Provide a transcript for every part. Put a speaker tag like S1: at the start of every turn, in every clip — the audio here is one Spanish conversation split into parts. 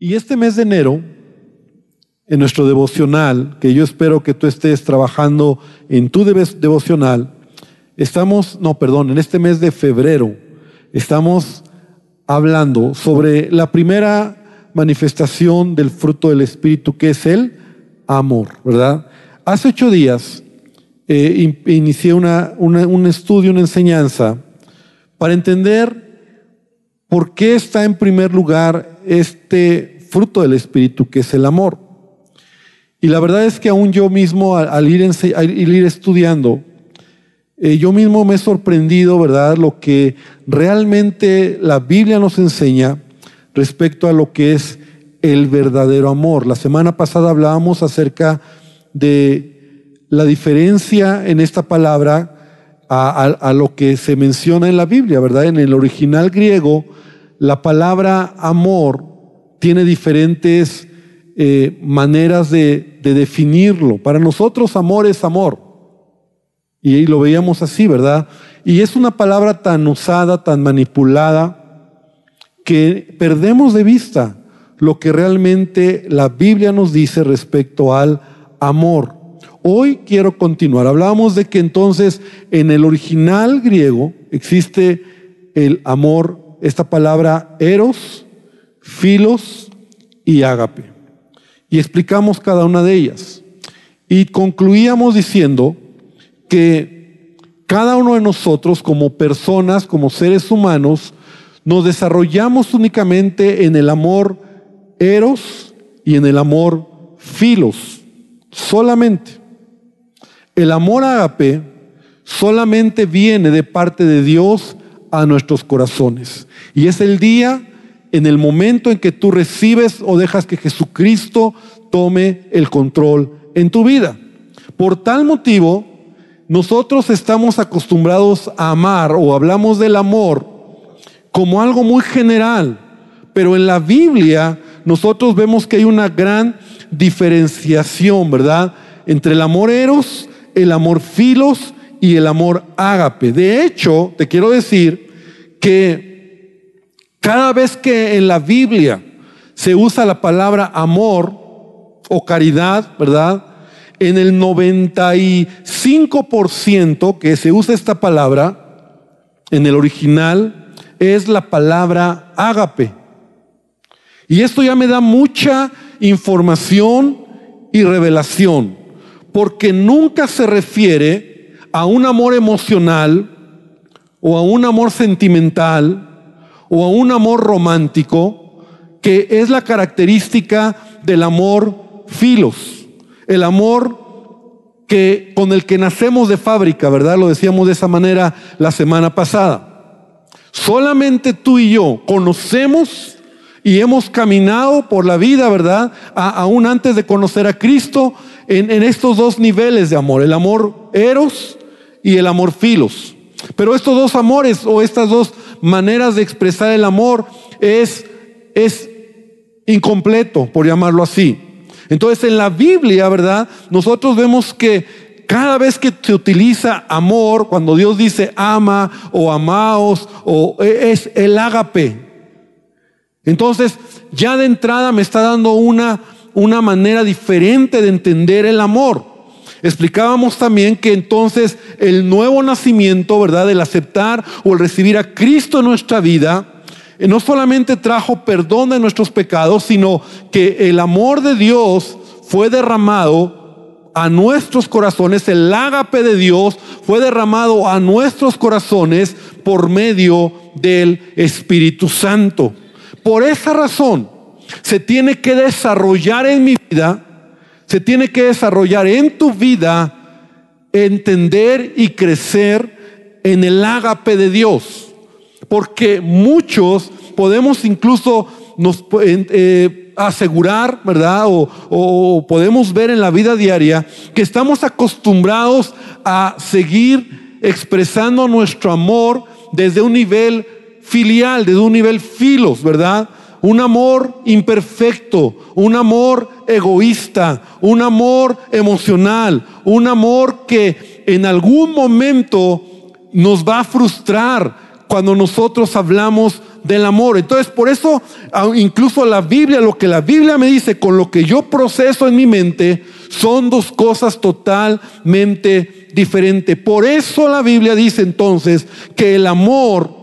S1: Y este mes de enero, en nuestro devocional, que yo espero que tú estés trabajando en tu devocional, estamos, no, perdón, en este mes de febrero, estamos hablando sobre la primera manifestación del fruto del Espíritu, que es el amor, ¿verdad? Hace ocho días eh, inicié un estudio, una enseñanza, para entender por qué está en primer lugar este fruto del Espíritu, que es el amor. Y la verdad es que aún yo mismo, al, ir, ir, estudiando, eh, yo mismo me he sorprendido, ¿verdad?, lo que realmente la Biblia nos enseña respecto a lo que es el verdadero amor. La semana pasada hablábamos acerca de la diferencia en esta palabra a, lo que se menciona en la Biblia, ¿verdad? En el original griego, la palabra amor tiene diferentes eh, maneras de, de, definirlo. Para nosotros amor es amor. Y ahí lo veíamos así, ¿verdad? Y es una palabra tan usada, tan manipulada, que perdemos de vista lo que realmente la Biblia nos dice respecto al amor. Hoy quiero continuar. Hablábamos de que entonces en el original griego existe el amor, esta palabra eros, filos y ágape. Y explicamos cada una de ellas. Y concluíamos diciendo que cada uno de nosotros como personas, como seres humanos, nos desarrollamos únicamente en el amor eros y en el amor filos, solamente. El amor ágape solamente viene de parte de Dios a nuestros corazones. Y es el día, en el momento en que tú recibes o dejas que Jesucristo tome el control en tu vida. Por tal motivo, nosotros estamos acostumbrados a amar o hablamos del amor como algo muy general, pero en la Biblia nosotros vemos que hay una gran diferenciación, ¿verdad? Entre el amor eros el amor filos y el amor ágape. De hecho, te quiero decir que cada vez que en la Biblia se usa la palabra amor o caridad, ¿verdad? En el 95% que se usa esta palabra, en el original, es la palabra ágape. Y esto ya me da mucha información y revelación porque nunca se refiere a un amor emocional o a un amor sentimental o a un amor romántico, que es la característica del amor filos, el amor que con el que nacemos de fábrica, ¿verdad? Lo decíamos de esa manera la semana pasada. Solamente tú y yo conocemos y hemos caminado por la vida, ¿verdad? aún antes de conocer a Cristo, en, estos dos niveles de amor, el amor eros y el amor filos. Pero estos dos amores o estas dos maneras de expresar el amor es, es incompleto, por llamarlo así. Entonces en la Biblia, ¿verdad? Nosotros vemos que cada vez que se utiliza amor, cuando Dios dice ama o amaos, o e, es el ágape. Entonces, ya de entrada me está dando una una manera diferente de entender el amor. Explicábamos también que entonces el nuevo nacimiento, ¿verdad? El aceptar o el recibir a Cristo en nuestra vida, eh, no solamente trajo perdón de nuestros pecados, sino que el amor de Dios fue derramado a nuestros corazones, el ágape de Dios fue derramado a nuestros corazones por medio del Espíritu Santo. Por esa razón, se tiene que desarrollar en mi vida, se tiene que desarrollar en tu vida, entender y crecer en el ágape de Dios. Porque muchos podemos incluso nos eh, asegurar, ¿verdad? O, o podemos ver en la vida diaria que estamos acostumbrados a seguir expresando nuestro amor desde un nivel filial, desde un nivel filos, ¿verdad? Un amor imperfecto, un amor egoísta, un amor emocional, un amor que en algún momento nos va a frustrar cuando nosotros hablamos del amor. Entonces, por eso, incluso la Biblia, lo que la Biblia me dice con lo que yo proceso en mi mente, son dos cosas totalmente diferentes. Por eso la Biblia dice entonces que el amor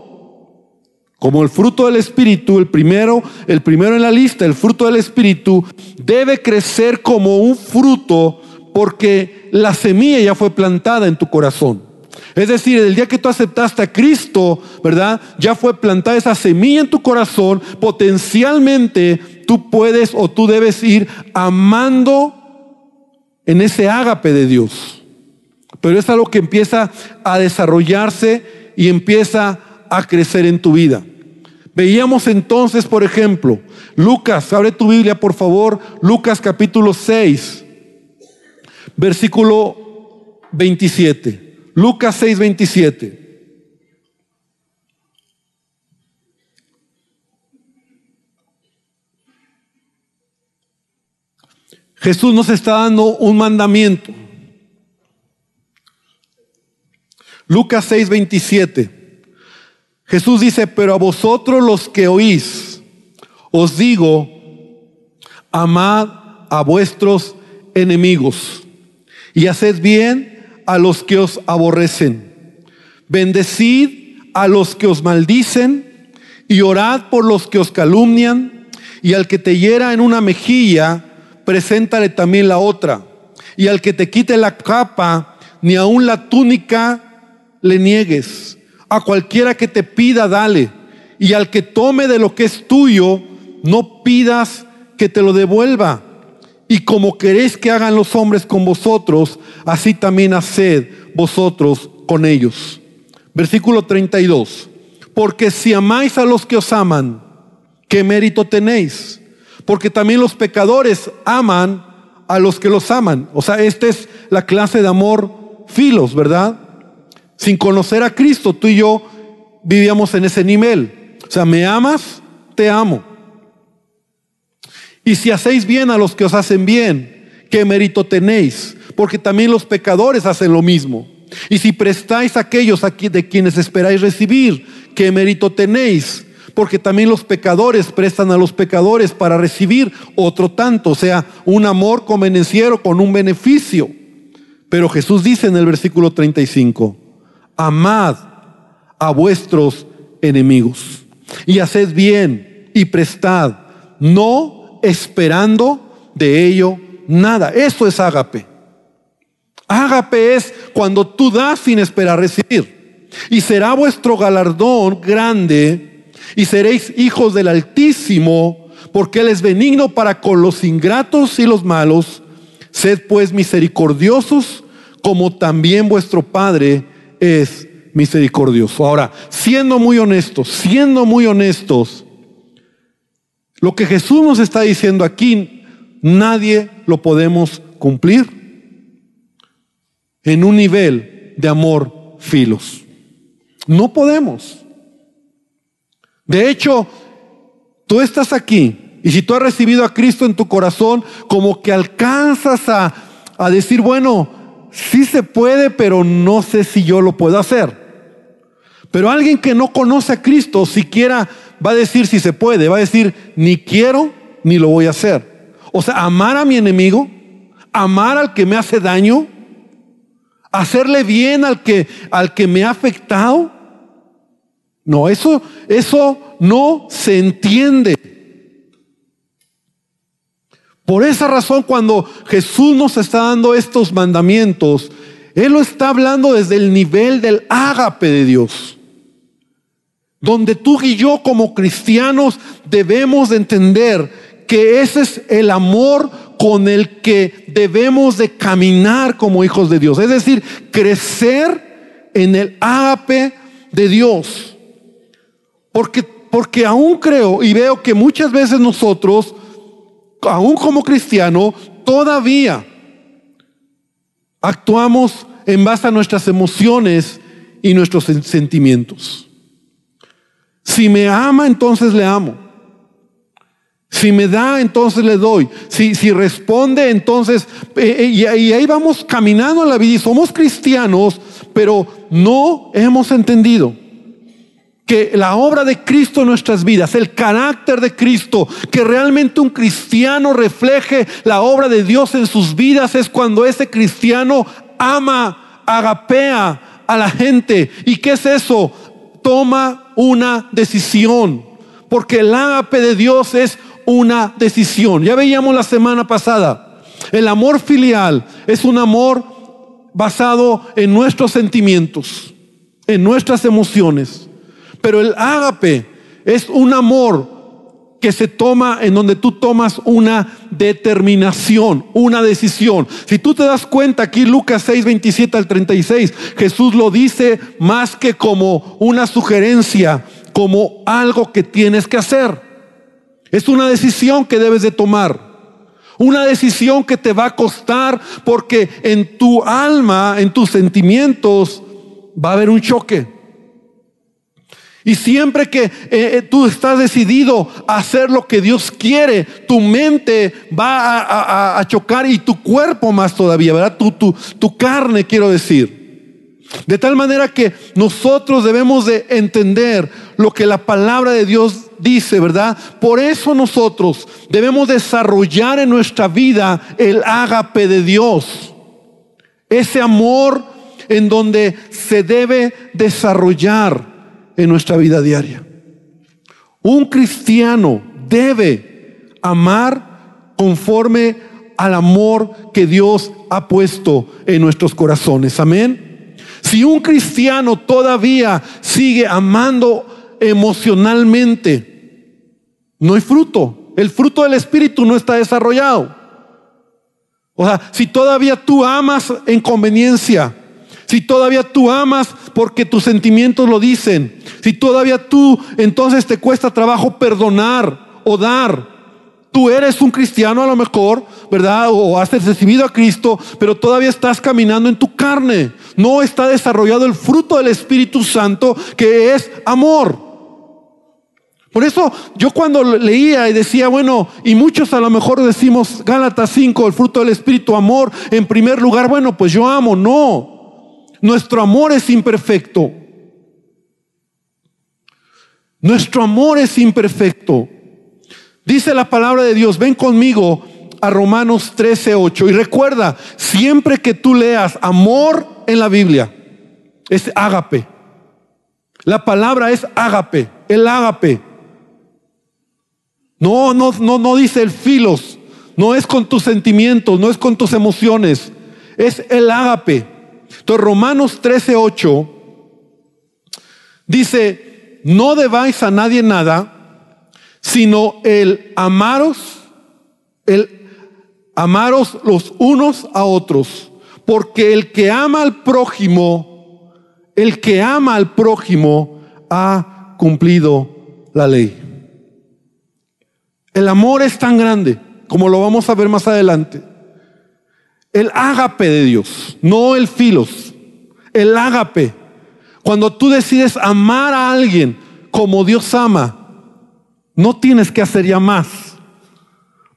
S1: como el fruto del Espíritu, el primero, el primero en la lista, el fruto del Espíritu, debe crecer como un fruto porque la semilla ya fue plantada en tu corazón. Es decir, el día que tú aceptaste a Cristo, ¿verdad? Ya fue plantada esa semilla en tu corazón. Potencialmente tú puedes o tú debes ir amando en ese ágape de Dios. Pero es algo que empieza a desarrollarse y empieza a crecer en tu vida. Veíamos entonces, por ejemplo, Lucas, abre tu Biblia por favor, Lucas capítulo 6, versículo 27. Lucas 6, 27. Jesús nos está dando un mandamiento. Lucas 6, 27. Jesús dice, pero a vosotros los que oís, os digo, amad a vuestros enemigos y haced bien a los que os aborrecen. Bendecid a los que os maldicen y orad por los que os calumnian. Y al que te hiera en una mejilla, preséntale también la otra. Y al que te quite la capa, ni aun la túnica le niegues. A cualquiera que te pida, dale. Y al que tome de lo que es tuyo, no pidas que te lo devuelva. Y como queréis que hagan los hombres con vosotros, así también haced vosotros con ellos. Versículo 32. Porque si amáis a los que os aman, ¿qué mérito tenéis? Porque también los pecadores aman a los que los aman. O sea, esta es la clase de amor filos, ¿verdad? Sin conocer a Cristo, tú y yo vivíamos en ese nivel. O sea, me amas, te amo. Y si hacéis bien a los que os hacen bien, ¿qué mérito tenéis? Porque también los pecadores hacen lo mismo. Y si prestáis a aquellos de quienes esperáis recibir, ¿qué mérito tenéis? Porque también los pecadores prestan a los pecadores para recibir otro tanto, o sea, un amor convenenciero con un beneficio. Pero Jesús dice en el versículo 35, amad a vuestros enemigos y haced bien y prestad, no esperando de ello nada. Eso es ágape. Ágape es cuando tú das sin esperar recibir. Y será vuestro galardón grande y seréis hijos del Altísimo, porque Él es benigno para con los ingratos y los malos. Sed pues misericordiosos, como también vuestro Padre es misericordioso. Ahora, siendo muy honestos, siendo muy honestos, lo que Jesús nos está diciendo aquí, nadie lo podemos cumplir en un nivel de amor filos. No podemos. De hecho, tú estás aquí y si tú has recibido a Cristo en tu corazón, como que alcanzas a, a decir, bueno, sí se puede, pero no sé si yo lo puedo hacer. Pero alguien que no conoce a Cristo, siquiera va a decir si se puede, va a decir ni quiero ni lo voy a hacer. O sea, amar a mi enemigo, amar al que me hace daño, hacerle bien al que, al que me ha afectado. No, eso, eso no se entiende. Por esa razón, cuando Jesús nos está dando estos mandamientos, Él lo está hablando desde el nivel del ágape de Dios donde tú y yo como cristianos debemos de entender que ese es el amor con el que debemos de caminar como hijos de Dios. Es decir, crecer en el ágape de Dios. Porque, porque aún creo y veo que muchas veces nosotros, aún como cristianos, todavía actuamos en base a nuestras emociones y nuestros sentimientos. Si me ama, entonces le amo. Si me da, entonces le doy. Si, si responde, entonces... Eh, eh, y, y ahí vamos caminando en la vida y somos cristianos, pero no hemos entendido que la obra de Cristo en nuestras vidas, el carácter de Cristo, que realmente un cristiano refleje la obra de Dios en sus vidas, es cuando ese cristiano ama, agapea a la gente. ¿Y qué es eso? Toma una decisión, porque el agape de Dios es una decisión. Ya veíamos la semana pasada, el amor filial es un amor basado en nuestros sentimientos, en nuestras emociones. Pero el ágape es un amor que se toma en donde tú tomas una determinación, una decisión. Si tú te das cuenta aquí Lucas 6, 27 al 36, Jesús lo dice más que como una sugerencia, como algo que tienes que hacer. Es una decisión que debes de tomar. Una decisión que te va a costar porque en tu alma, en tus sentimientos, va a haber un choque. Y siempre que eh, eh, tú estás decidido a hacer lo que Dios quiere, tu mente va a, chocar y tu cuerpo más todavía, ¿verdad? Tu, tu, tu carne, quiero decir. De tal manera que nosotros debemos de entender lo que la palabra de Dios dice, ¿verdad? Por eso nosotros debemos desarrollar en nuestra vida el ágape de Dios. Ese amor en donde se debe desarrollar en nuestra vida diaria. Un cristiano debe amar conforme al amor que Dios ha puesto en nuestros corazones. Amén. Si un cristiano todavía sigue amando emocionalmente, no hay fruto. El fruto del Espíritu no está desarrollado. O sea, si todavía tú amas en conveniencia, si todavía tú amas porque tus sentimientos lo dicen, si todavía tú entonces te cuesta trabajo perdonar o dar, tú eres un cristiano a lo mejor, ¿verdad? O has recibido a Cristo, pero todavía estás caminando en tu carne. No está desarrollado el fruto del Espíritu Santo que es amor. Por eso yo cuando leía y decía, bueno, y muchos a lo mejor decimos Gálatas 5, el fruto del Espíritu, amor, en primer lugar, bueno, pues yo amo, no. Nuestro amor es imperfecto. Nuestro amor es imperfecto. Dice la palabra de Dios, ven conmigo a Romanos 13, 8. Y recuerda, siempre que tú leas amor en la Biblia, es ágape. La palabra es ágape, el ágape. No, no, no, no dice el filos. No es con tus sentimientos, no es con tus emociones. Es el ágape. Entonces Romanos 13:8 dice, no debáis a nadie nada, sino el amaros, el amaros los unos a otros. Porque el que ama al prójimo, el que ama al prójimo ha cumplido la ley. El amor es tan grande, como lo vamos a ver más adelante. El ágape de Dios, no el filos, el ágape. Cuando tú decides amar a alguien como Dios ama, no tienes que hacer ya más,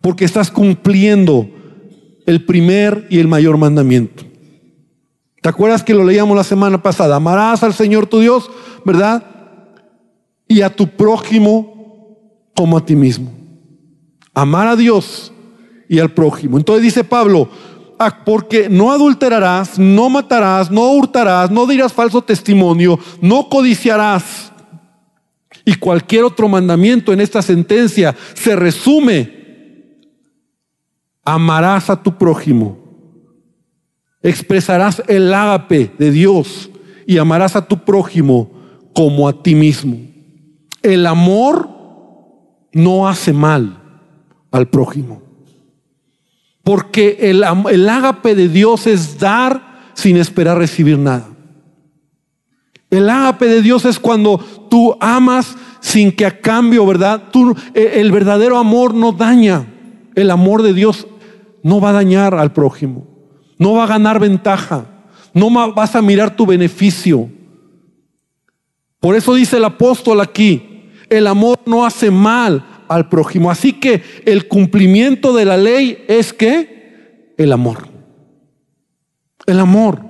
S1: porque estás cumpliendo el primer y el mayor mandamiento. ¿Te acuerdas que lo leíamos la semana pasada? Amarás al Señor tu Dios, ¿verdad? Y a tu prójimo como a ti mismo amar a Dios y al prójimo. Entonces dice Pablo, porque no adulterarás, no matarás, no hurtarás, no dirás falso testimonio, no codiciarás. Y cualquier otro mandamiento en esta sentencia se resume, amarás a tu prójimo, expresarás el ágape de Dios y amarás a tu prójimo como a ti mismo. El amor no hace mal al prójimo. Porque el, el ágape de Dios es dar sin esperar recibir nada. El ágape de Dios es cuando tú amas sin que a cambio, ¿verdad? Tú, eh, el verdadero amor no daña. El amor de Dios no va a dañar al prójimo. No va a ganar ventaja. No vas a mirar tu beneficio. Por eso dice el apóstol aquí, el amor no hace mal al prójimo. Así que el cumplimiento de la ley es que el amor. El amor.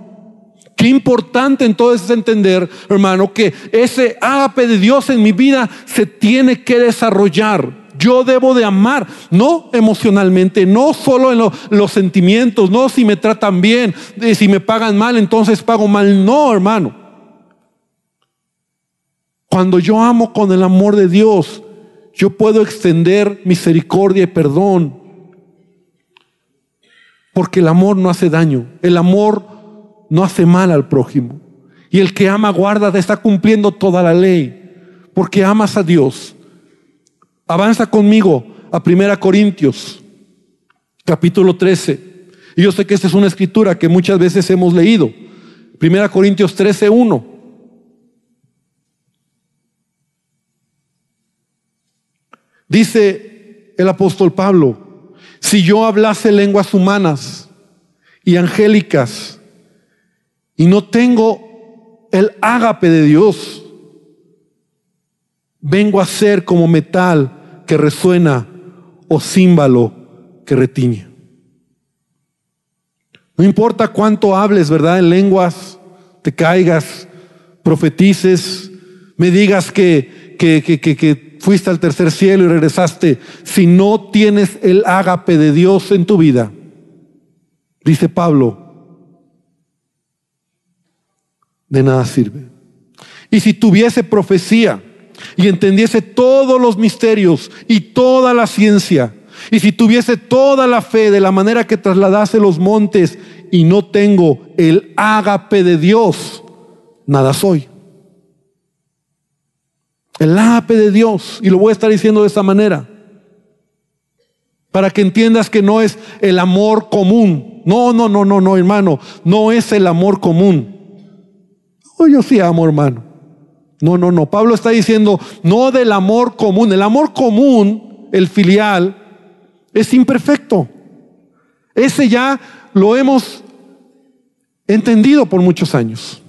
S1: Qué importante entonces es entender, hermano, que ese ágape de Dios en mi vida se tiene que desarrollar. Yo debo de amar, no emocionalmente, no solo en los sentimientos, no si me tratan bien, si me pagan mal, entonces pago mal. No, hermano. Cuando yo amo con el amor de Dios, yo puedo extender misericordia y perdón. Porque el amor no hace daño. El amor no hace mal al prójimo. Y el que ama guarda, está cumpliendo toda la ley. Porque amas a Dios. Avanza conmigo a Primera Corintios, capítulo 13. Y yo sé que esta es una escritura que muchas veces hemos leído. Primera Corintios 13, 1. Dice el apóstol Pablo, si yo hablase lenguas humanas y angélicas y no tengo el ágape de Dios, vengo a ser como metal que resuena o címbalo que retiñe. No importa cuánto hables, ¿verdad? En lenguas, te caigas, profetices, me digas que, que, que, que, fuiste al tercer cielo y regresaste. Si no tienes el ágape de Dios en tu vida, dice Pablo, de nada sirve. Y si tuviese profecía, y entendiese todos los misterios y toda la ciencia, y si tuviese toda la fe de la manera que trasladase los montes y no tengo el ágape de Dios, nada soy. El ágape de Dios, y lo voy a estar diciendo de esta manera, para que entiendas que no es el amor común. No, no, no, no, no, hermano, no es el amor común. Oh, yo sí amo, hermano. No, no, no. Pablo está diciendo no del amor común. El amor común, el filial, es imperfecto. Ese ya lo hemos entendido por muchos años.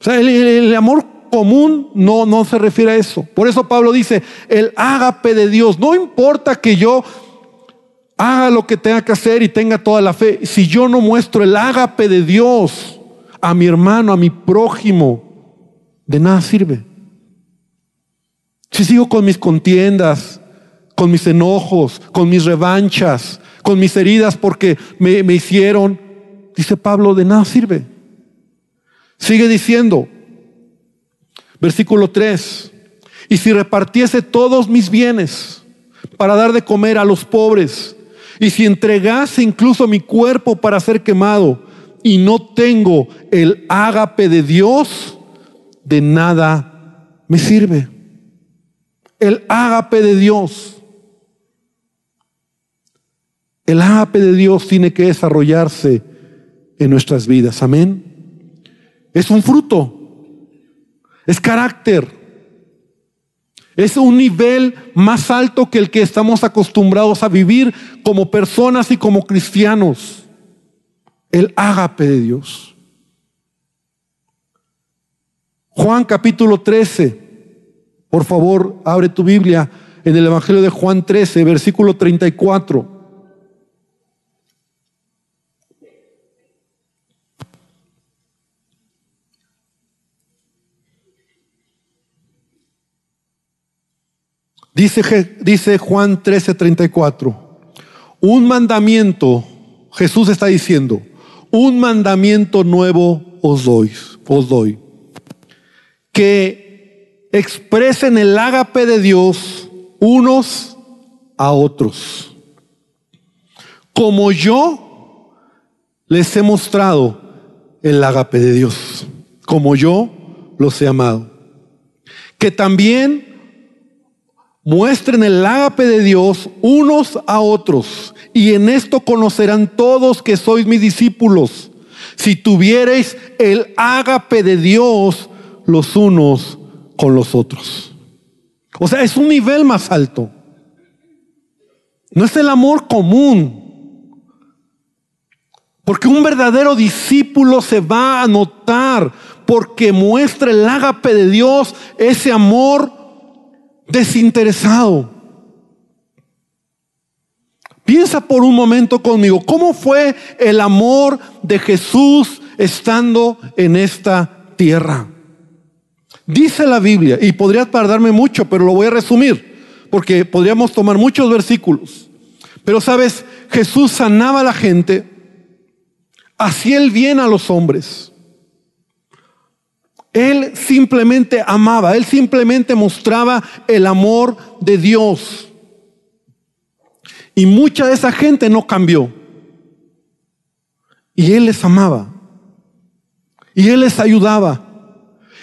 S1: O sea, el, amor común no, no se refiere a eso. Por eso Pablo dice, el ágape de Dios. No importa que yo haga lo que tenga que hacer y tenga toda la fe. Si yo no muestro el ágape de Dios a mi hermano, a mi prójimo, de nada sirve. Si sigo con mis contiendas, con mis enojos, con mis revanchas, con mis heridas porque me, me hicieron, dice Pablo, de nada sirve. Sigue diciendo, versículo 3, y si repartiese todos mis bienes para dar de comer a los pobres, y si entregase incluso mi cuerpo para ser quemado, y no tengo el ágape de Dios, de nada me sirve. El ágape de Dios. El ágape de Dios tiene que desarrollarse en nuestras vidas. Amén. Es un fruto. Es carácter. Es un nivel más alto que el que estamos acostumbrados a vivir como personas y como cristianos. El ágape de Dios. Juan capítulo 13. Por favor, abre tu Biblia en el Evangelio de Juan 13, versículo 34. Dice, dice Juan 13, 34. Un mandamiento, Jesús está diciendo, un mandamiento nuevo os doy, os doy que expresen el ágape de Dios unos a otros. Como yo les he mostrado el ágape de Dios, como yo los he amado. Que también muestren el ágape de Dios unos a otros. Y en esto conocerán todos que sois mis discípulos. Si tuviereis el ágape de Dios los unos con los otros. O sea, es un nivel más alto. No es el amor común. Porque un verdadero discípulo se va a notar porque muestra el ágape de Dios, ese amor desinteresado. Piensa por un momento conmigo, ¿cómo fue el amor de Jesús estando en esta tierra. Dice la Biblia, y podría tardarme mucho, pero lo voy a resumir, porque podríamos tomar muchos versículos. Pero sabes, Jesús sanaba a la gente, hacía el bien a los hombres. Él simplemente amaba, él simplemente mostraba el amor de Dios. Y mucha de esa gente no cambió. Y él les amaba. Y él les ayudaba.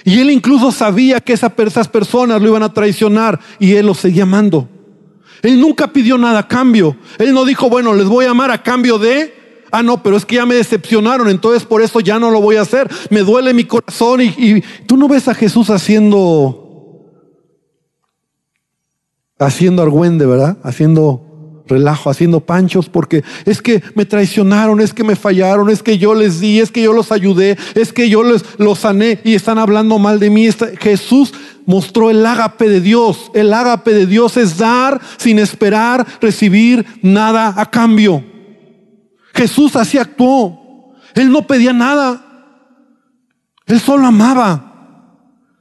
S1: Y él incluso sabía que esas personas lo iban a traicionar y él los seguía amando. Él nunca pidió nada a cambio. Él no dijo, bueno, les voy a amar a cambio de... Ah, no, pero es que ya me decepcionaron, entonces por eso ya no lo voy a hacer. Me duele mi corazón y, tú no ves a Jesús haciendo, haciendo argüende, ¿verdad? Haciendo relajo, haciendo panchos, porque es que me traicionaron, es que me fallaron, es que yo les di, es que yo los ayudé, es que yo les los sané y están hablando mal de mí. Jesús mostró el ágape de Dios. El ágape de Dios es dar sin esperar recibir nada a cambio. Jesús así actuó. Él no pedía nada. Él solo amaba.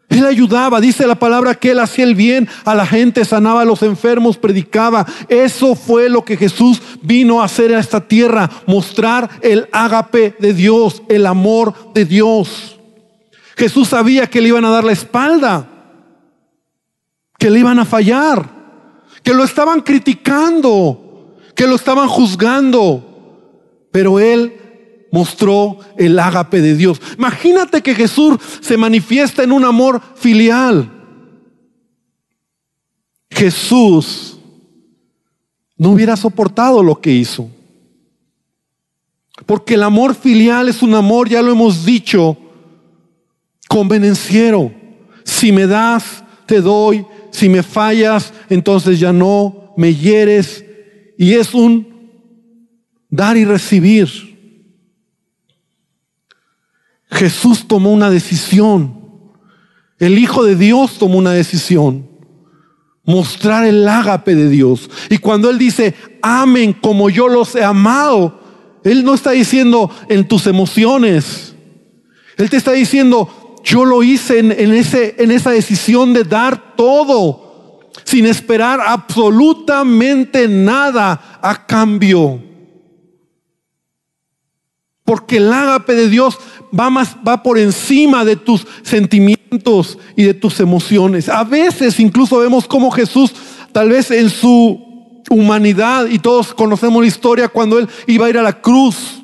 S1: Él ayudaba, dice la palabra que él hacía el bien a la gente, sanaba a los enfermos, predicaba. Eso fue lo que Jesús vino a hacer a esta tierra, mostrar el ágape de Dios, el amor de Dios. Jesús sabía que le iban a dar la espalda, que le iban a fallar, que lo estaban criticando, que lo estaban juzgando, pero él mostró el ágape de Dios. Imagínate que Jesús se manifiesta en un amor filial. Jesús no hubiera soportado lo que hizo. Porque el amor filial es un amor, ya lo hemos dicho, convenenciero. Si me das, te doy. Si me fallas, entonces ya no, me hieres. Y es un dar y recibir. Jesús tomó una decisión. El Hijo de Dios tomó una decisión. Mostrar el ágape de Dios. Y cuando Él dice, amen como yo los he amado, Él no está diciendo en tus emociones. Él te está diciendo, yo lo hice en, ese, en esa decisión de dar todo, sin esperar absolutamente nada a cambio. Porque el ágape de Dios va, más, va por encima de tus sentimientos y de tus emociones. A veces incluso vemos cómo Jesús, tal vez en su humanidad, y todos conocemos la historia cuando él iba a ir a la cruz,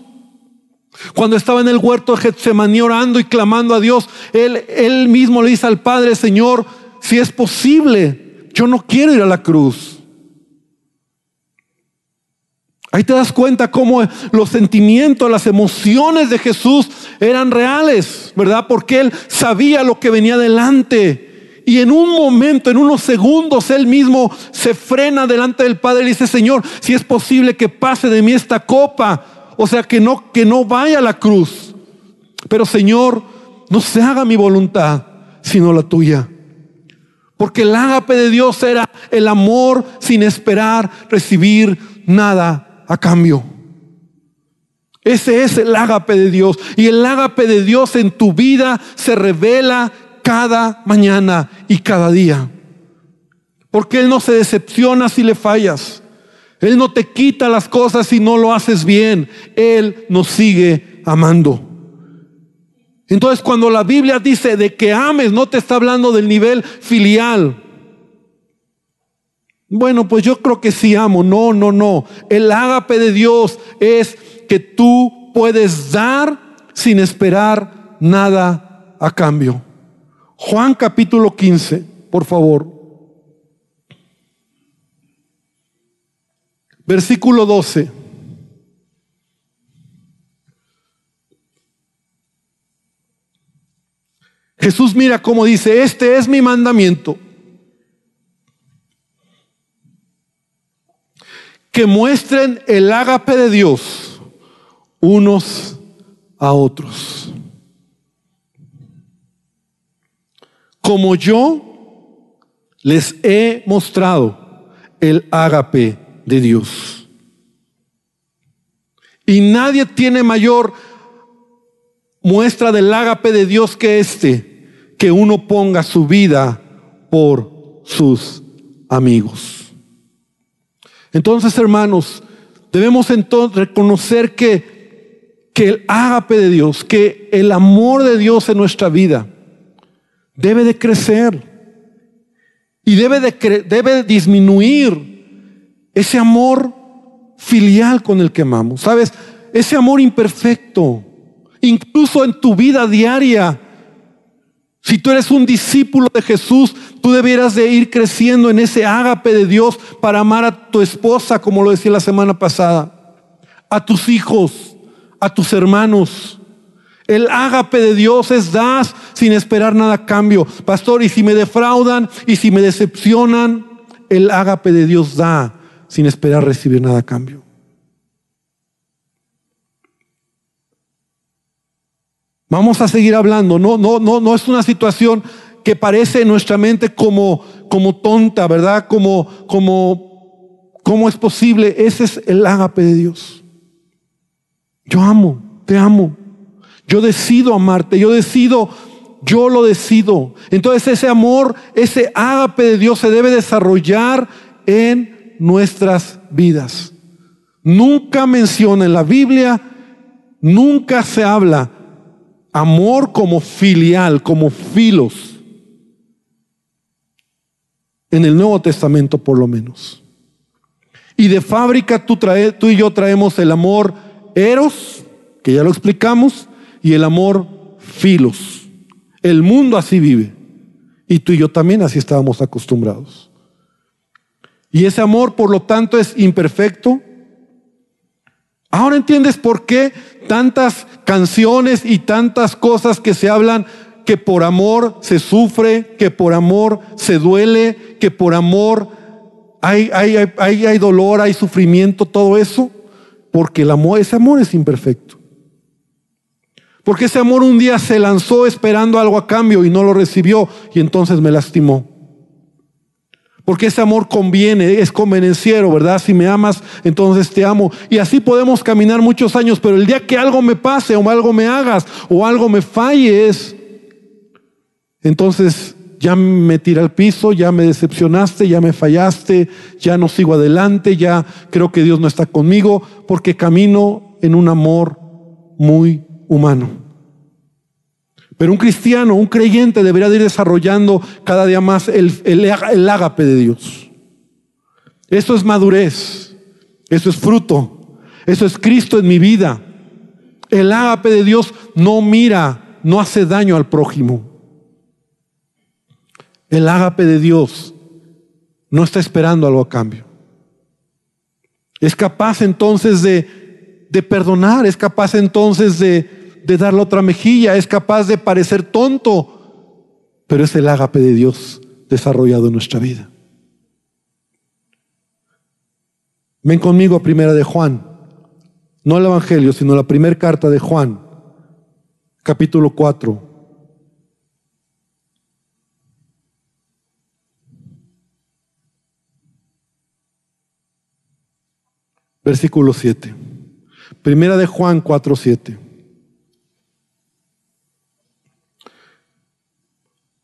S1: cuando estaba en el huerto de Getsemaní orando y clamando a Dios, él, él mismo le dice al Padre, Señor, si es posible, yo no quiero ir a la cruz. Ahí te das cuenta cómo los sentimientos, las emociones de Jesús eran reales, ¿verdad? Porque Él sabía lo que venía delante. Y en un momento, en unos segundos, Él mismo se frena delante del Padre y dice, Señor, si es posible que pase de mí esta copa, o sea, que no, que no vaya a la cruz. Pero Señor, no se haga mi voluntad, sino la tuya. Porque el ágape de Dios era el amor sin esperar recibir nada a cambio. Ese es el ágape de Dios. Y el ágape de Dios en tu vida se revela cada mañana y cada día. Porque Él no se decepciona si le fallas. Él no te quita las cosas si no lo haces bien. Él nos sigue amando. Entonces cuando la Biblia dice de que ames, no te está hablando del nivel filial. Bueno, pues yo creo que sí amo. No, no, no. El ágape de Dios es que tú puedes dar sin esperar nada a cambio. Juan capítulo 15, por favor. Versículo 12. Jesús mira cómo dice, este es mi mandamiento que muestren el ágape de Dios unos a otros. Como yo les he mostrado el ágape de Dios. Y nadie tiene mayor muestra del ágape de Dios que este, que uno ponga su vida por sus amigos. Entonces, hermanos, debemos entonces reconocer que, que el ágape de Dios, que el amor de Dios en nuestra vida debe de crecer y debe de, debe disminuir ese amor filial con el que amamos. ¿Sabes? Ese amor imperfecto, incluso en tu vida diaria. Si tú eres un discípulo de Jesús, tú debieras de ir creciendo en ese ágape de Dios para amar a tu esposa, como lo decía la semana pasada, a tus hijos, a tus hermanos. El ágape de Dios es das sin esperar nada a cambio. Pastor, y si me defraudan y si me decepcionan, el ágape de Dios da sin esperar recibir nada a cambio. Vamos a seguir hablando. No, no, no, no es una situación que parece en nuestra mente como, como tonta, ¿verdad? Como, como, ¿cómo es posible? Ese es el ágape de Dios. Yo amo, te amo. Yo decido amarte, yo decido, yo lo decido. Entonces ese amor, ese ágape de Dios se debe desarrollar en nuestras vidas. Nunca menciona en la Biblia, nunca se habla amor como filial, como filos. En el Nuevo Testamento por lo menos. Y de fábrica tú, y yo traemos el amor eros, que ya lo explicamos, y el amor filos. El mundo así vive. Y tú y yo también así estábamos acostumbrados. Y ese amor, por lo tanto, es imperfecto. Ahora entiendes por qué tantas canciones y tantas cosas que se hablan que por amor se sufre, que por amor se duele, que por amor hay, hay, hay, hay dolor, hay sufrimiento, todo eso, porque el amor, ese amor es imperfecto. Porque ese amor un día se lanzó esperando algo a cambio y no lo recibió y entonces me lastimó. Porque ese amor conviene, es convenenciero, ¿verdad? Si me amas, entonces te amo. Y así podemos caminar muchos años, pero el día que algo me pase o algo me hagas o algo me falles, entonces ya me tira al piso, ya me decepcionaste, ya me fallaste, ya no sigo adelante, ya creo que Dios no está conmigo, porque camino en un amor muy humano. Pero un cristiano, un creyente debería de ir desarrollando cada día más el, el, ágape de Dios. Eso es madurez, eso es fruto, eso es Cristo en mi vida. El ágape de Dios no mira, no hace daño al prójimo. El ágape de Dios no está esperando algo a cambio. Es capaz entonces de, de perdonar, es capaz entonces de, de dar otra mejilla, es capaz de parecer tonto, pero es el ágape de Dios desarrollado en nuestra vida. Ven conmigo a primera de Juan, no el Evangelio, sino la primera carta de Juan, capítulo 4. Versículo 7. Primera de Juan 4, 7.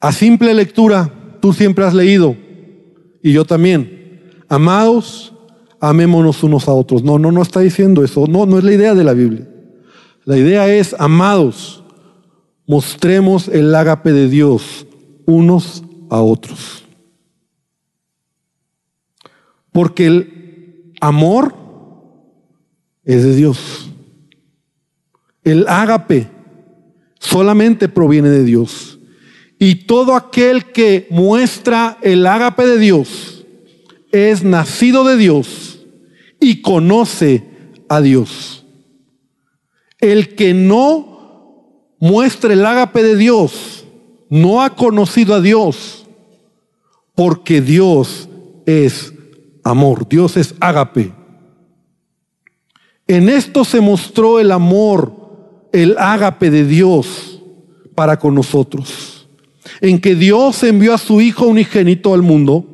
S1: A simple lectura, tú siempre has leído, y yo también. Amados, amémonos unos a otros. No, no, no está diciendo eso. No, no es la idea de la Biblia. La idea es, amados, mostremos el ágape de Dios unos a otros. Porque el amor es de Dios. El ágape solamente proviene de Dios. Y todo aquel que muestra el ágape de Dios es nacido de Dios y conoce a Dios. El que no muestre el ágape de Dios no ha conocido a Dios porque Dios es amor, Dios es ágape. En esto se mostró el amor, el ágape de Dios para con nosotros en que Dios envió a su Hijo unigénito al mundo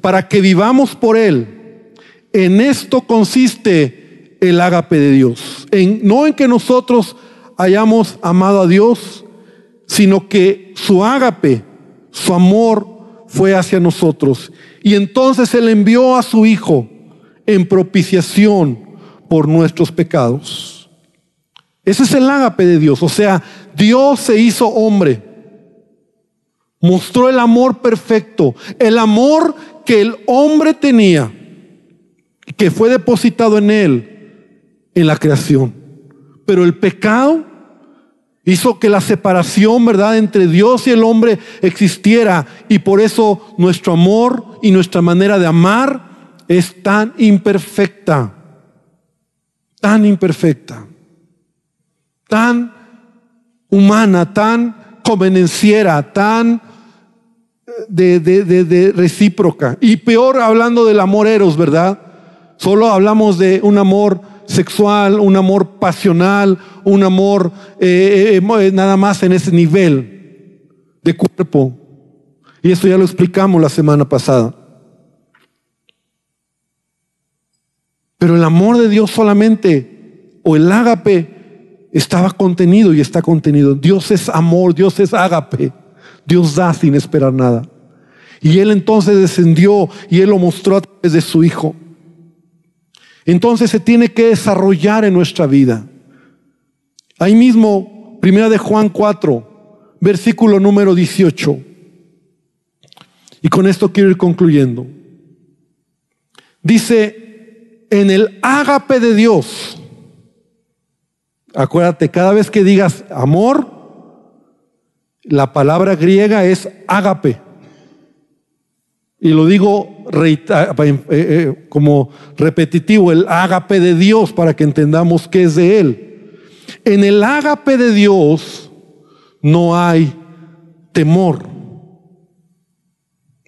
S1: para que vivamos por Él. En esto consiste el ágape de Dios. En, no en que nosotros hayamos amado a Dios, sino que su ágape, su amor fue hacia nosotros. Y entonces Él envió a su Hijo en propiciación por nuestros pecados. Ese es el ágape de Dios. O sea, Dios se hizo hombre. Mostró el amor perfecto, el amor que el hombre tenía, que fue depositado en él en la creación. Pero el pecado hizo que la separación, ¿verdad?, entre Dios y el hombre existiera y por eso nuestro amor y nuestra manera de amar es tan imperfecta, tan imperfecta, tan humana, tan convenenciera, tan de, de, recíproca. Y peor hablando del amor eros, ¿verdad? Solo hablamos de un amor sexual, un amor pasional, un amor eh, eh, eh, nada más en ese nivel de cuerpo. Y esto ya lo explicamos la semana pasada. Pero el amor de Dios solamente, o el ágape, estaba contenido y está contenido. Dios es amor, Dios es ágape. Dios da sin esperar nada. Y Él entonces descendió y Él lo mostró a través de su Hijo. Entonces se tiene que desarrollar en nuestra vida. Ahí mismo, primera de Juan 4, versículo número 18. Y con esto quiero ir concluyendo. Dice, en el ágape de Dios, acuérdate, cada vez que digas amor, la palabra griega es ágape. Y lo digo eh, eh, como repetitivo, el ágape de Dios para que entendamos qué es de Él. En el ágape de Dios no hay temor.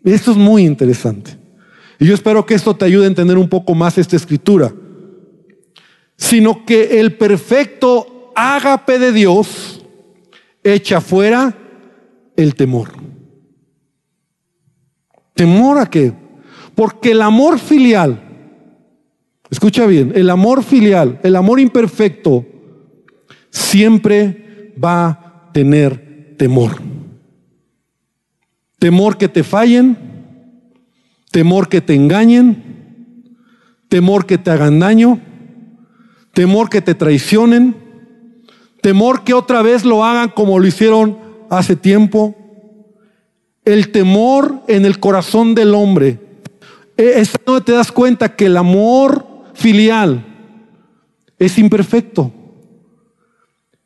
S1: Esto es muy interesante. Y yo espero que esto te ayude a entender un poco más esta escritura. Sino que el perfecto ágape de Dios echa fuera el temor. ¿Temor a qué? Porque el amor filial, escucha bien, el amor filial, el amor imperfecto, siempre va a tener temor. Temor que te fallen, temor que te engañen, temor que te hagan daño, temor que te traicionen, temor que otra vez lo hagan como lo hicieron hace tiempo, el temor en el corazón del hombre. E, es donde te das cuenta que el amor filial es imperfecto.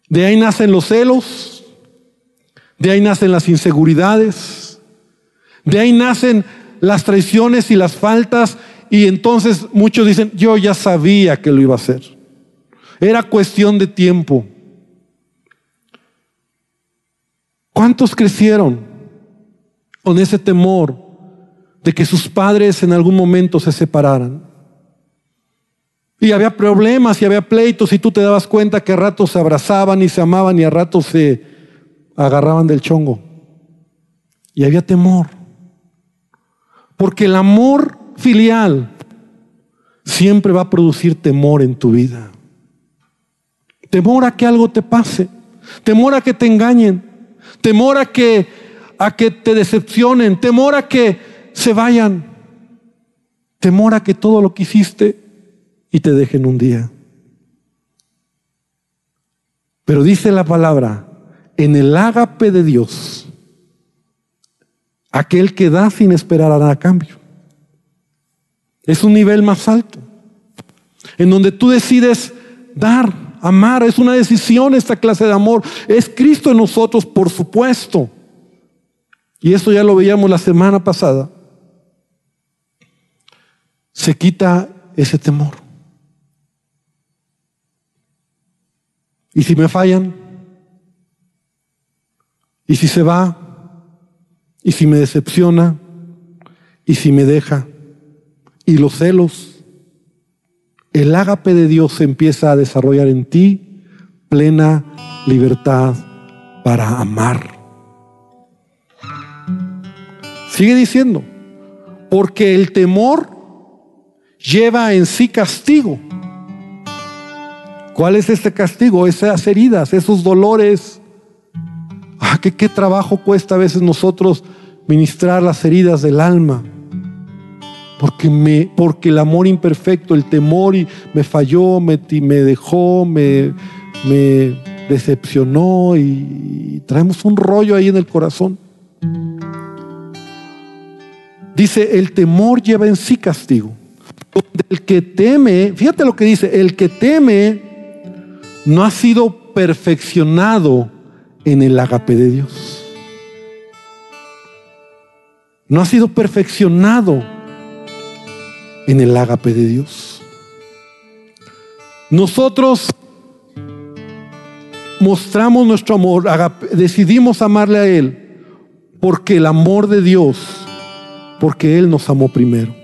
S1: De ahí nacen los celos, de ahí nacen las inseguridades, de ahí nacen las traiciones y las faltas y entonces muchos dicen, yo ya sabía que lo iba a hacer. Era cuestión de tiempo. ¿Cuántos crecieron con ese temor de que sus padres en algún momento se separaran? Y había problemas y había pleitos y tú te dabas cuenta que a ratos se abrazaban y se amaban y a ratos se agarraban del chongo. Y había temor. Porque el amor filial siempre va a producir temor en tu vida. Temor a que algo te pase. Temor a que te engañen temor a que, a que te decepcionen, temor a que se vayan, temor a que todo lo que hiciste y te dejen un día. Pero dice la palabra, en el ágape de Dios, aquel que da sin esperar a nada a cambio. Es un nivel más alto, en donde tú decides dar amar, es una decisión esta clase de amor. Es Cristo en nosotros, por supuesto. Y esto ya lo veíamos la semana pasada. Se quita ese temor. ¿Y si me fallan? ¿Y si se va? ¿Y si me decepciona? ¿Y si me deja? ¿Y los celos? el ágape de Dios se empieza a desarrollar en ti plena libertad para amar. Sigue diciendo, porque el temor lleva en sí castigo. ¿Cuál es ese castigo? Esas heridas, esos dolores. Ah, ¿qué, qué trabajo cuesta a veces nosotros ministrar las heridas del alma. Porque, me, porque el amor imperfecto, el temor y me falló, me, me dejó, me, me decepcionó y traemos un rollo ahí en el corazón. Dice, el temor lleva en sí castigo. El que teme, fíjate lo que dice, el que teme no ha sido perfeccionado en el agape de Dios. No ha sido perfeccionado en el agape de Dios. Nosotros mostramos nuestro amor, decidimos amarle a Él porque el amor de Dios, porque Él nos amó primero.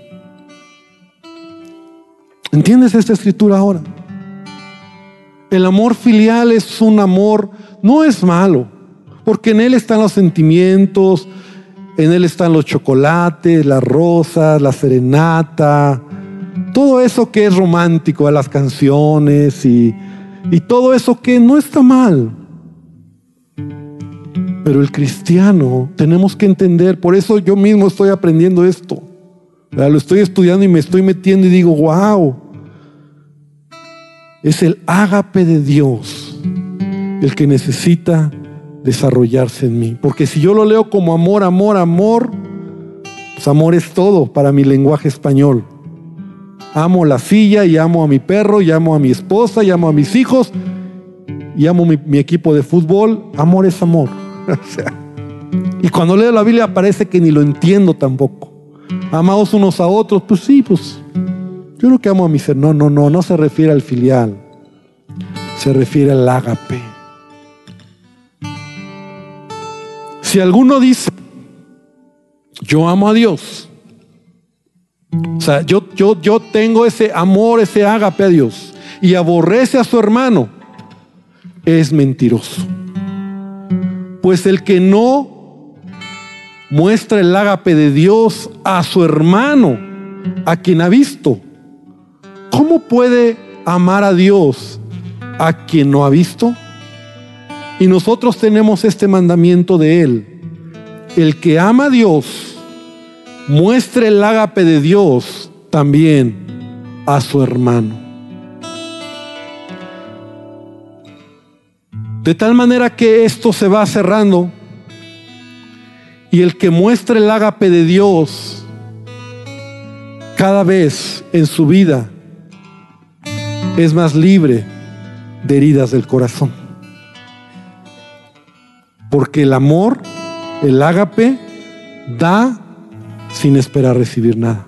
S1: ¿Entiendes esta escritura ahora? El amor filial es un amor, no es malo, porque en Él están los sentimientos, en él están los chocolates, las rosas, la serenata, todo eso que es romántico, las canciones y, y todo eso que no está mal. Pero el cristiano tenemos que entender, por eso yo mismo estoy aprendiendo esto. Lo estoy estudiando y me estoy metiendo y digo, wow, es el ágape de Dios el que necesita desarrollarse en mí. Porque si yo lo leo como amor, amor, amor, pues amor es todo para mi lenguaje español. Amo la silla y amo a mi perro y amo a mi esposa y amo a mis hijos y amo mi, equipo de fútbol. Amor es amor. y cuando leo la Biblia parece que ni lo entiendo tampoco. Amados unos a otros, pues sí, pues yo creo que amo a mi ser. No, no, no, no se refiere al filial. Se refiere al ágape. Si alguno dice, yo amo a Dios, o sea, yo, yo, yo tengo ese amor, ese ágape a Dios, y aborrece a su hermano, es mentiroso. Pues el que no muestra el ágape de Dios a su hermano, a quien ha visto, ¿cómo puede amar a Dios a quien no ha visto? Y nosotros tenemos este mandamiento de Él. El que ama a Dios, muestre el ágape de Dios también a su hermano. De tal manera que esto se va cerrando y el que muestre el ágape de Dios cada vez en su vida es más libre de heridas del corazón. Porque el amor, el ágape, da sin esperar recibir nada.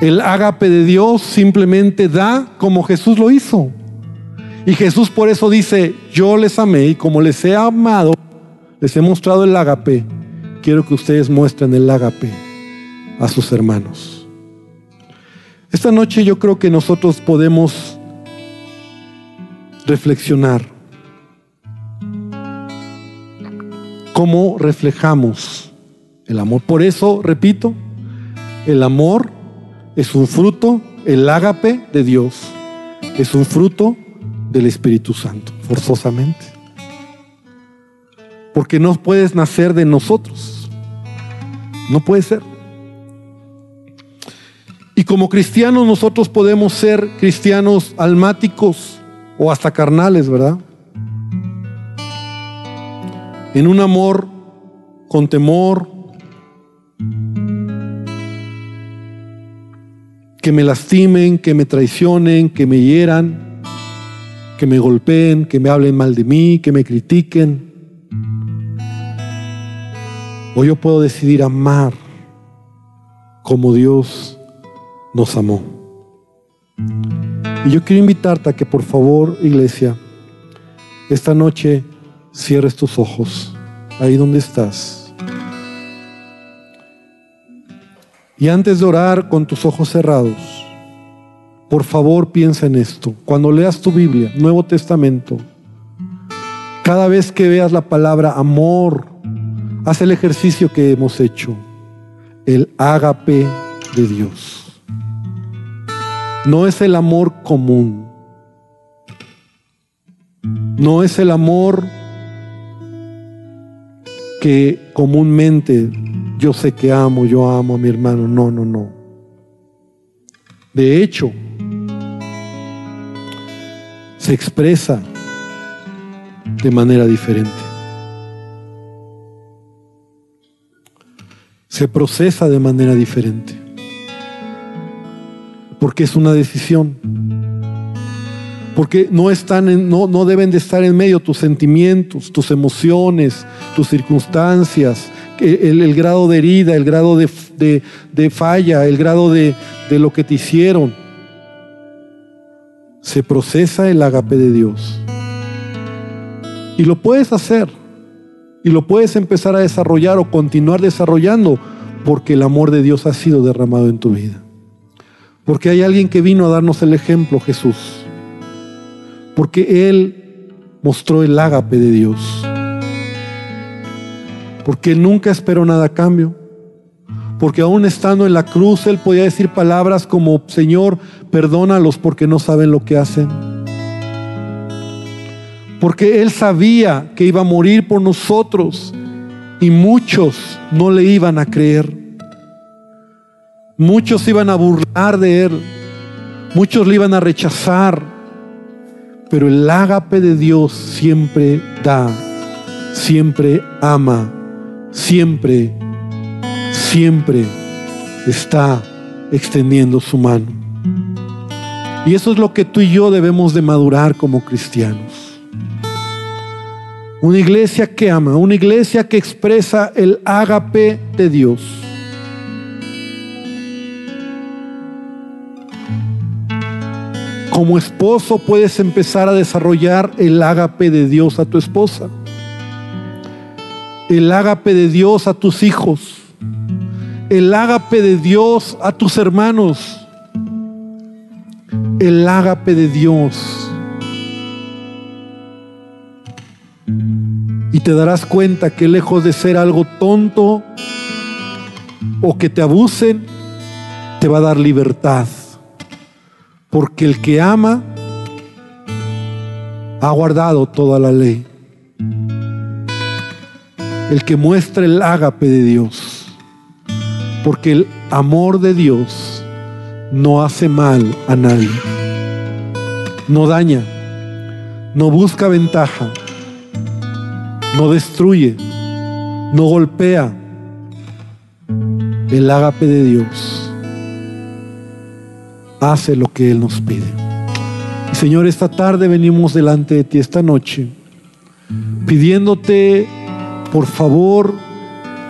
S1: El ágape de Dios simplemente da como Jesús lo hizo. Y Jesús por eso dice, yo les amé y como les he amado, les he mostrado el ágape, quiero que ustedes muestren el ágape a sus hermanos. Esta noche yo creo que nosotros podemos reflexionar cómo reflejamos el amor. Por eso, repito, el amor es un fruto, el ágape de Dios es un fruto del Espíritu Santo, forzosamente. Porque no puedes nacer de nosotros. No puede ser. Y como cristianos nosotros podemos ser cristianos almáticos o hasta carnales, ¿verdad? En un amor con temor, que me lastimen, que me traicionen, que me hieran, que me golpeen, que me hablen mal de mí, que me critiquen. O yo puedo decidir amar como Dios nos amó. Y yo quiero invitarte a que por favor, iglesia, esta noche cierres tus ojos ahí donde estás. Y antes de orar con tus ojos cerrados, por favor piensa en esto. Cuando leas tu Biblia, Nuevo Testamento, cada vez que veas la palabra amor, haz el ejercicio que hemos hecho, el ágape de Dios. No es el amor común, No es el amor que comúnmente yo sé que amo, yo amo a mi hermano. No, no, no. De hecho, se expresa de manera diferente. Se procesa de manera diferente. Porque es una decisión. Porque no, están no, no deben de estar en medio tus sentimientos, tus emociones, tus circunstancias, el, el grado de herida, el grado de, de, de falla, el grado de, de lo que te hicieron. Se procesa el agape de Dios. Y lo puedes hacer. Y lo puedes empezar a desarrollar o continuar desarrollando porque el amor de Dios ha sido derramado en tu vida. Porque hay alguien que vino a darnos el ejemplo, Jesús. Porque Él mostró el ágape de Dios. Porque nunca esperó nada a cambio. Porque aún estando en la cruz, Él podía decir palabras como, Señor, perdónalos porque no saben lo que hacen. Porque Él sabía que iba a morir por nosotros y muchos no le iban a creer. Muchos iban a burlar de Él. Muchos le iban a rechazar. Pero el ágape de Dios siempre da, siempre ama, siempre, siempre está extendiendo su mano. Y eso es lo que tú y yo debemos de madurar como cristianos. Una iglesia que ama, una iglesia que expresa el ágape de Dios. Como esposo puedes empezar a desarrollar el ágape de Dios a tu esposa. El ágape de Dios a tus hijos. El ágape de Dios a tus hermanos. El ágape de Dios. Y te darás cuenta que lejos de ser algo tonto o que te abusen, te va a dar libertad. Porque el que ama ha guardado toda la ley. El que muestra el ágape de Dios. Porque el amor de Dios no hace mal a nadie. No daña. No busca ventaja. No destruye. No golpea. El ágape de Dios hace lo que Él nos pide. Señor, esta tarde venimos delante de ti, esta noche, pidiéndote, por favor,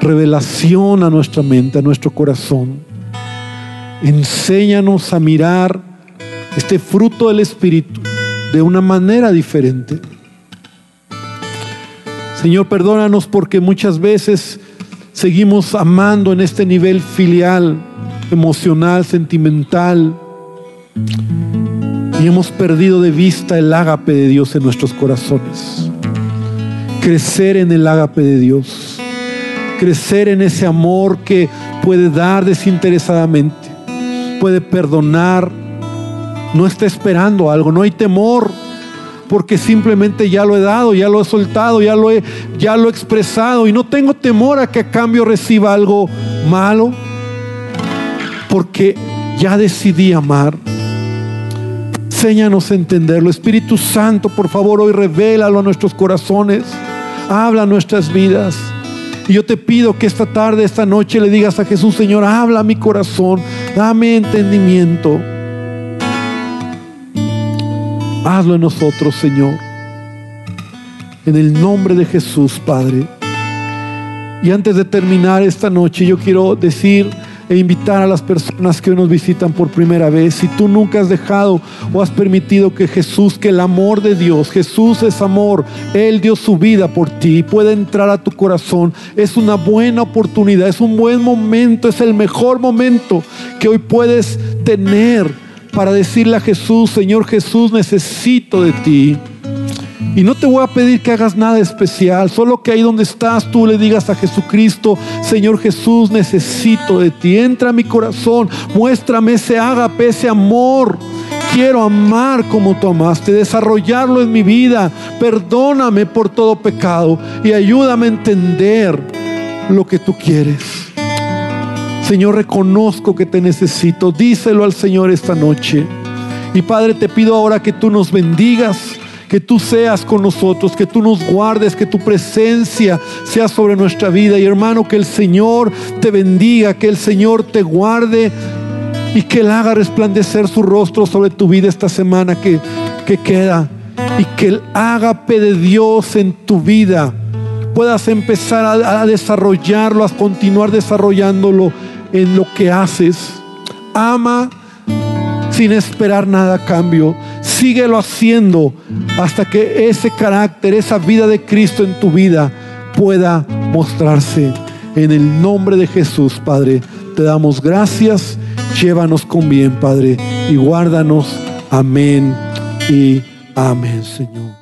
S1: revelación a nuestra mente, a nuestro corazón. Enséñanos a mirar este fruto del Espíritu de una manera diferente. Señor, perdónanos porque muchas veces seguimos amando en este nivel filial, emocional, sentimental, y hemos perdido de vista el ágape de Dios en nuestros corazones. Crecer en el ágape de Dios. Crecer en ese amor que puede dar desinteresadamente. Puede perdonar. No está esperando algo. No hay temor. Porque simplemente ya lo he dado, ya lo he soltado, ya lo he, ya lo expresado. Y no tengo temor a que a cambio reciba algo malo. Porque ya decidí amar Enséñanos a entenderlo. Espíritu Santo, por favor, hoy revélalo a nuestros corazones. Habla a nuestras vidas. Y yo te pido que esta tarde, esta noche le digas a Jesús, Señor, habla a mi corazón, dame entendimiento. Hazlo en nosotros, Señor. En el nombre de Jesús, Padre. Y antes de terminar esta noche, yo quiero decir e invitar a las personas que hoy nos visitan por primera vez. Si tú nunca has dejado o has permitido que Jesús, que el amor de Dios, Jesús es amor, Él dio su vida por ti, puede entrar a tu corazón, es una buena oportunidad, es un buen momento, es el mejor momento que hoy puedes tener para decirle a Jesús, Señor Jesús, necesito de ti. Y no te voy a pedir que hagas nada especial, solo que ahí donde estás tú le digas a Jesucristo, Señor Jesús, necesito de ti, entra a mi corazón, muéstrame ese ágape, ese amor quiero amar como tú amaste, desarrollarlo en mi vida. Perdóname por todo pecado y ayúdame a entender lo que tú quieres. Señor, reconozco que te necesito. Díselo al Señor esta noche. Y Padre, te pido ahora que tú nos bendigas que tú seas con nosotros, que tú nos guardes, que tu presencia sea sobre nuestra vida. Y hermano, que el Señor te bendiga, que el Señor te guarde y que Él haga resplandecer su rostro sobre tu vida esta semana que, que queda. Y que Él haga de Dios en tu vida. Puedas empezar a, a desarrollarlo, a continuar desarrollándolo en lo que haces. Ama sin esperar nada a cambio. Síguelo haciendo hasta que ese carácter, esa vida de Cristo en tu vida pueda mostrarse. En el nombre de Jesús, Padre, te damos gracias. Llévanos con bien, Padre, y guárdanos. Amén y amén, Señor.